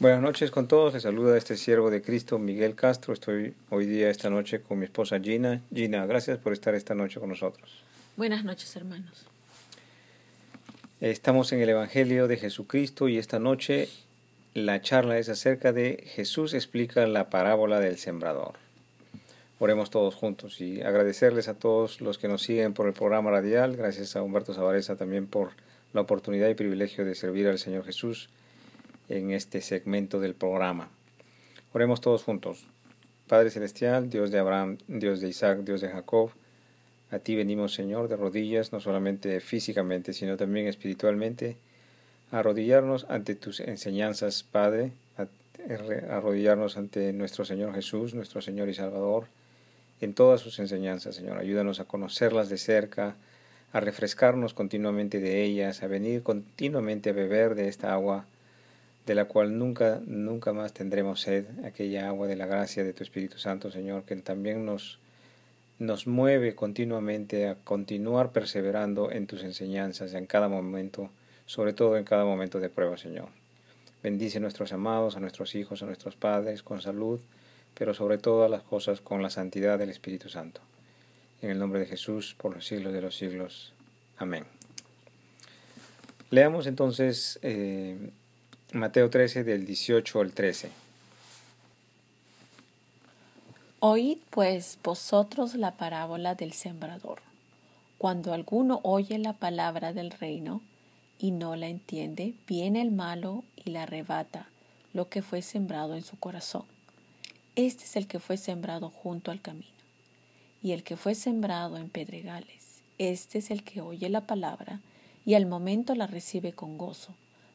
Buenas noches con todos. Les saluda este siervo de Cristo, Miguel Castro. Estoy hoy día, esta noche, con mi esposa Gina. Gina, gracias por estar esta noche con nosotros. Buenas noches, hermanos. Estamos en el Evangelio de Jesucristo y esta noche la charla es acerca de Jesús explica la parábola del sembrador. Oremos todos juntos y agradecerles a todos los que nos siguen por el programa radial. Gracias a Humberto Zavareza también por la oportunidad y privilegio de servir al Señor Jesús en este segmento del programa. Oremos todos juntos. Padre Celestial, Dios de Abraham, Dios de Isaac, Dios de Jacob, a ti venimos, Señor, de rodillas, no solamente físicamente, sino también espiritualmente, a arrodillarnos ante tus enseñanzas, Padre, a arrodillarnos ante nuestro Señor Jesús, nuestro Señor y Salvador, en todas sus enseñanzas, Señor. Ayúdanos a conocerlas de cerca, a refrescarnos continuamente de ellas, a venir continuamente a beber de esta agua de la cual nunca, nunca más tendremos sed, aquella agua de la gracia de tu Espíritu Santo, Señor, que también nos, nos mueve continuamente a continuar perseverando en tus enseñanzas en cada momento, sobre todo en cada momento de prueba, Señor. Bendice a nuestros amados, a nuestros hijos, a nuestros padres con salud, pero sobre todas las cosas con la santidad del Espíritu Santo. En el nombre de Jesús, por los siglos de los siglos. Amén. Leamos entonces eh, Mateo 13 del 18 al 13. Oíd pues vosotros la parábola del sembrador. Cuando alguno oye la palabra del reino y no la entiende, viene el malo y la arrebata lo que fue sembrado en su corazón. Este es el que fue sembrado junto al camino. Y el que fue sembrado en pedregales, este es el que oye la palabra y al momento la recibe con gozo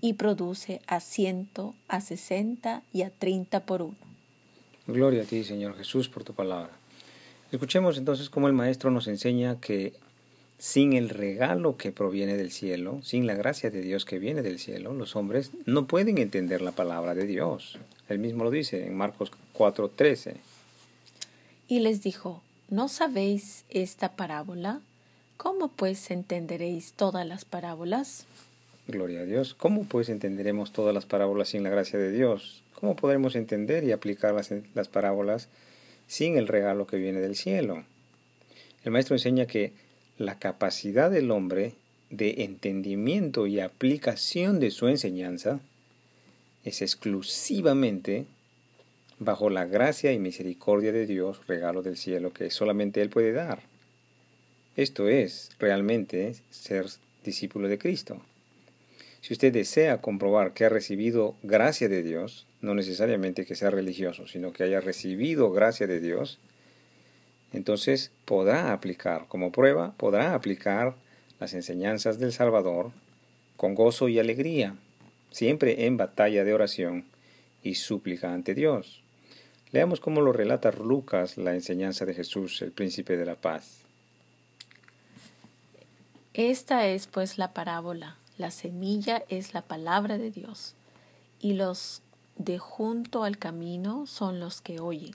y produce a ciento, a sesenta y a treinta por uno. Gloria a ti, Señor Jesús, por tu palabra. Escuchemos entonces cómo el Maestro nos enseña que sin el regalo que proviene del cielo, sin la gracia de Dios que viene del cielo, los hombres no pueden entender la palabra de Dios. Él mismo lo dice en Marcos 4:13. Y les dijo, ¿no sabéis esta parábola? ¿Cómo pues entenderéis todas las parábolas? Gloria a Dios. ¿Cómo pues entenderemos todas las parábolas sin la gracia de Dios? ¿Cómo podremos entender y aplicar las, las parábolas sin el regalo que viene del cielo? El maestro enseña que la capacidad del hombre de entendimiento y aplicación de su enseñanza es exclusivamente bajo la gracia y misericordia de Dios, regalo del cielo que solamente Él puede dar. Esto es realmente ser discípulo de Cristo. Si usted desea comprobar que ha recibido gracia de Dios, no necesariamente que sea religioso, sino que haya recibido gracia de Dios, entonces podrá aplicar, como prueba, podrá aplicar las enseñanzas del Salvador con gozo y alegría, siempre en batalla de oración y súplica ante Dios. Leamos cómo lo relata Lucas la enseñanza de Jesús, el príncipe de la paz. Esta es pues la parábola la semilla es la palabra de Dios y los de junto al camino son los que oyen.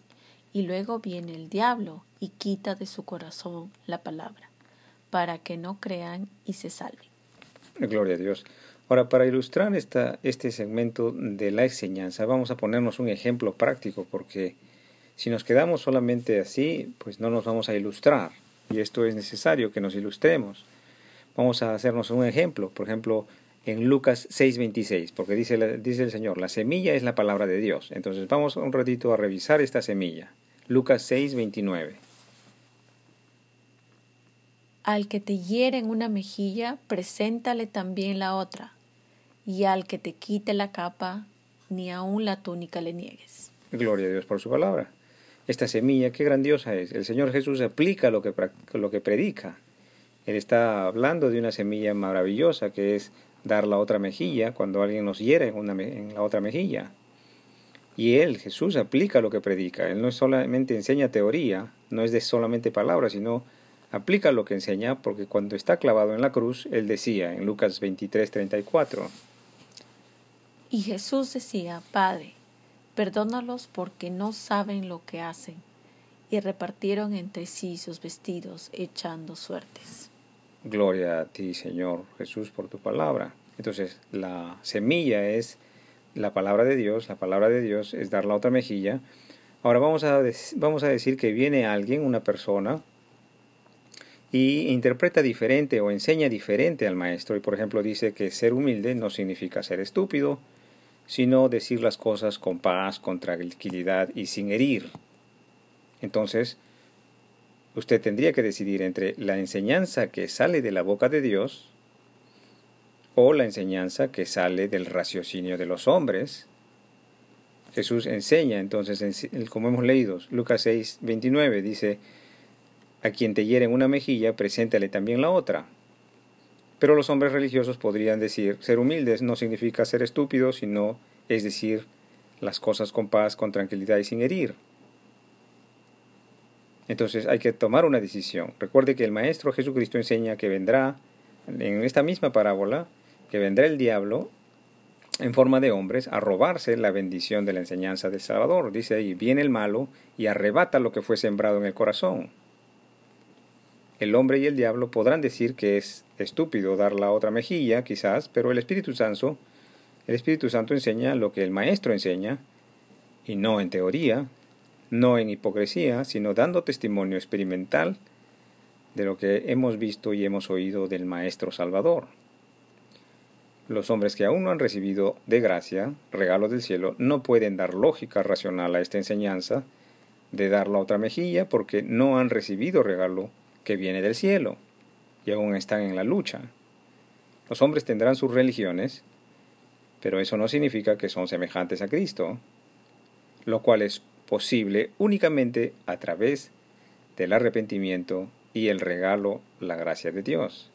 Y luego viene el diablo y quita de su corazón la palabra, para que no crean y se salven. Gloria a Dios. Ahora, para ilustrar esta, este segmento de la enseñanza, vamos a ponernos un ejemplo práctico, porque si nos quedamos solamente así, pues no nos vamos a ilustrar. Y esto es necesario que nos ilustremos. Vamos a hacernos un ejemplo, por ejemplo, en Lucas 6:26, porque dice, dice el Señor, la semilla es la palabra de Dios. Entonces vamos un ratito a revisar esta semilla. Lucas 6:29. Al que te hiere en una mejilla, preséntale también la otra, y al que te quite la capa, ni aun la túnica le niegues. Gloria a Dios por su palabra. Esta semilla, qué grandiosa es. El Señor Jesús aplica lo que, lo que predica. Él está hablando de una semilla maravillosa que es dar la otra mejilla cuando alguien nos hiere en, la otra mejilla. Y él, Jesús, aplica lo que predica. Él no solamente enseña teoría, no es de solamente palabras, sino aplica lo que enseña, porque cuando está clavado en la cruz, él decía en Lucas 23, 34. Y Jesús decía, Padre, perdónalos porque no saben lo que hacen. Y repartieron entre sí sus vestidos, echando suertes. Gloria a ti, Señor Jesús, por tu palabra. Entonces, la semilla es la palabra de Dios, la palabra de Dios es dar la otra mejilla. Ahora vamos a, vamos a decir que viene alguien, una persona, y interpreta diferente o enseña diferente al maestro. Y por ejemplo dice que ser humilde no significa ser estúpido, sino decir las cosas con paz, con tranquilidad y sin herir. Entonces, usted tendría que decidir entre la enseñanza que sale de la boca de Dios o la enseñanza que sale del raciocinio de los hombres. Jesús enseña entonces, como hemos leído, Lucas 6, 29 dice, a quien te hieren una mejilla, preséntale también la otra. Pero los hombres religiosos podrían decir, ser humildes no significa ser estúpidos, sino es decir, las cosas con paz, con tranquilidad y sin herir. Entonces hay que tomar una decisión. Recuerde que el Maestro Jesucristo enseña que vendrá, en esta misma parábola, que vendrá el diablo en forma de hombres a robarse la bendición de la enseñanza del Salvador. Dice ahí, viene el malo y arrebata lo que fue sembrado en el corazón. El hombre y el diablo podrán decir que es estúpido dar la otra mejilla, quizás, pero el Espíritu Santo, el Espíritu Santo enseña lo que el Maestro enseña, y no en teoría, no en hipocresía, sino dando testimonio experimental de lo que hemos visto y hemos oído del Maestro Salvador. Los hombres que aún no han recibido de gracia, regalo del cielo, no pueden dar lógica racional a esta enseñanza de dar la otra mejilla porque no han recibido regalo que viene del cielo y aún están en la lucha. Los hombres tendrán sus religiones, pero eso no significa que son semejantes a Cristo, lo cual es posible únicamente a través del arrepentimiento y el regalo, la gracia de Dios.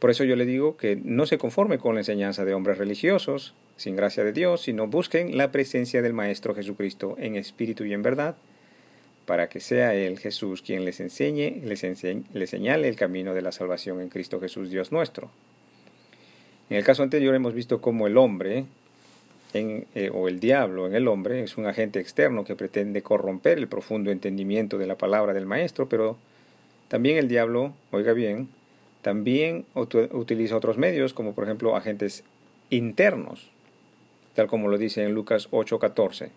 Por eso yo le digo que no se conforme con la enseñanza de hombres religiosos, sin gracia de Dios, sino busquen la presencia del Maestro Jesucristo en espíritu y en verdad, para que sea Él, Jesús, quien les enseñe, les, enseñe, les señale el camino de la salvación en Cristo Jesús, Dios nuestro. En el caso anterior hemos visto cómo el hombre, eh, o el diablo en el hombre, es un agente externo que pretende corromper el profundo entendimiento de la palabra del Maestro, pero también el diablo, oiga bien, también utiliza otros medios, como por ejemplo agentes internos, tal como lo dice en Lucas 8:14.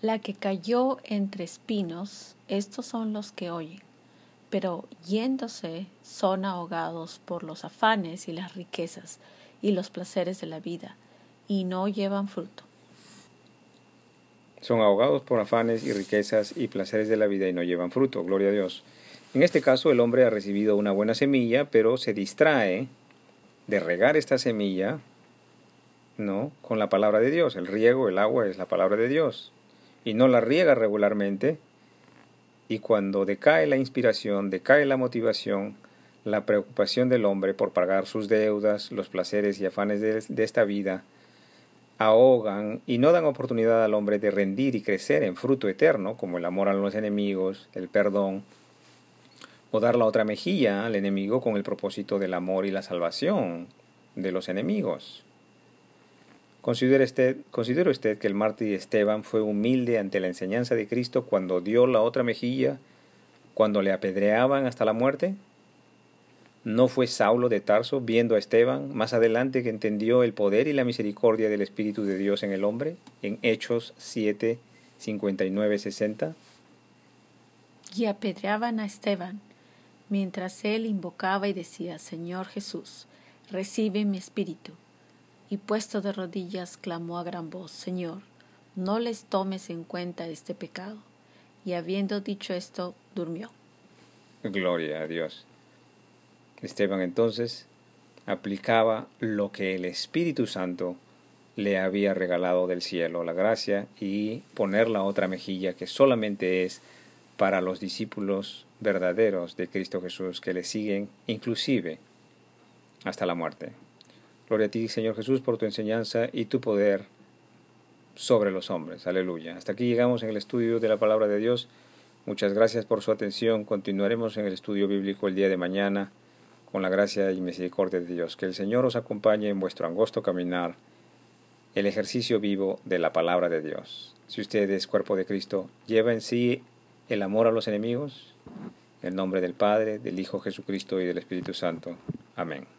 La que cayó entre espinos, estos son los que oyen, pero yéndose son ahogados por los afanes y las riquezas y los placeres de la vida, y no llevan fruto. Son ahogados por afanes y riquezas y placeres de la vida y no llevan fruto, gloria a Dios. En este caso el hombre ha recibido una buena semilla, pero se distrae de regar esta semilla, ¿no? Con la palabra de Dios. El riego, el agua es la palabra de Dios y no la riega regularmente, y cuando decae la inspiración, decae la motivación, la preocupación del hombre por pagar sus deudas, los placeres y afanes de, esta vida, ahogan y no dan oportunidad al hombre de rendir y crecer en fruto eterno, como el amor a los enemigos, el perdón, o dar la otra mejilla al enemigo con el propósito del amor y la salvación de los enemigos. ¿Considera usted, usted que el mártir Esteban fue humilde ante la enseñanza de Cristo cuando dio la otra mejilla, cuando le apedreaban hasta la muerte? ¿No fue Saulo de Tarso, viendo a Esteban, más adelante que entendió el poder y la misericordia del Espíritu de Dios en el hombre, en Hechos 7, 59, 60? Y apedreaban a Esteban, mientras él invocaba y decía, Señor Jesús, recibe mi espíritu y puesto de rodillas clamó a gran voz, Señor, no les tomes en cuenta este pecado. Y habiendo dicho esto, durmió. Gloria a Dios. Esteban entonces aplicaba lo que el Espíritu Santo le había regalado del cielo, la gracia, y poner la otra mejilla que solamente es para los discípulos verdaderos de Cristo Jesús que le siguen inclusive hasta la muerte. Gloria a ti, Señor Jesús, por tu enseñanza y tu poder sobre los hombres. Aleluya. Hasta aquí llegamos en el estudio de la palabra de Dios. Muchas gracias por su atención. Continuaremos en el estudio bíblico el día de mañana con la gracia y misericordia de Dios. Que el Señor os acompañe en vuestro angosto caminar, el ejercicio vivo de la palabra de Dios. Si usted es cuerpo de Cristo, lleva en sí el amor a los enemigos. En el nombre del Padre, del Hijo Jesucristo y del Espíritu Santo. Amén.